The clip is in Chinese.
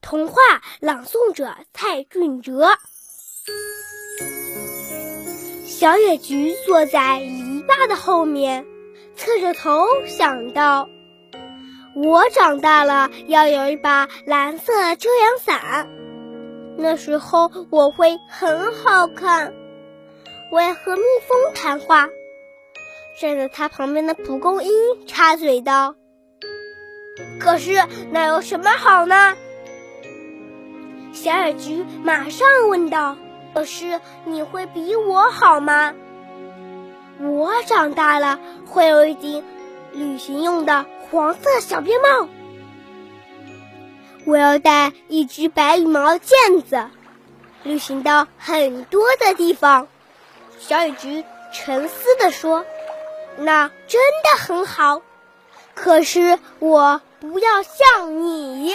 童话朗诵者蔡俊哲。小野菊坐在篱笆的后面，侧着头想到：“我长大了要有一把蓝色遮阳伞，那时候我会很好看。”我要和蜜蜂谈话。站在他旁边的蒲公英插嘴道：“可是那有什么好呢？”小野菊马上问道：“可是你会比我好吗？”我长大了会有一顶旅行用的黄色小边帽。我要带一只白羽毛毽子，旅行到很多的地方。小野菊沉思地说：“那真的很好，可是我不要像你。”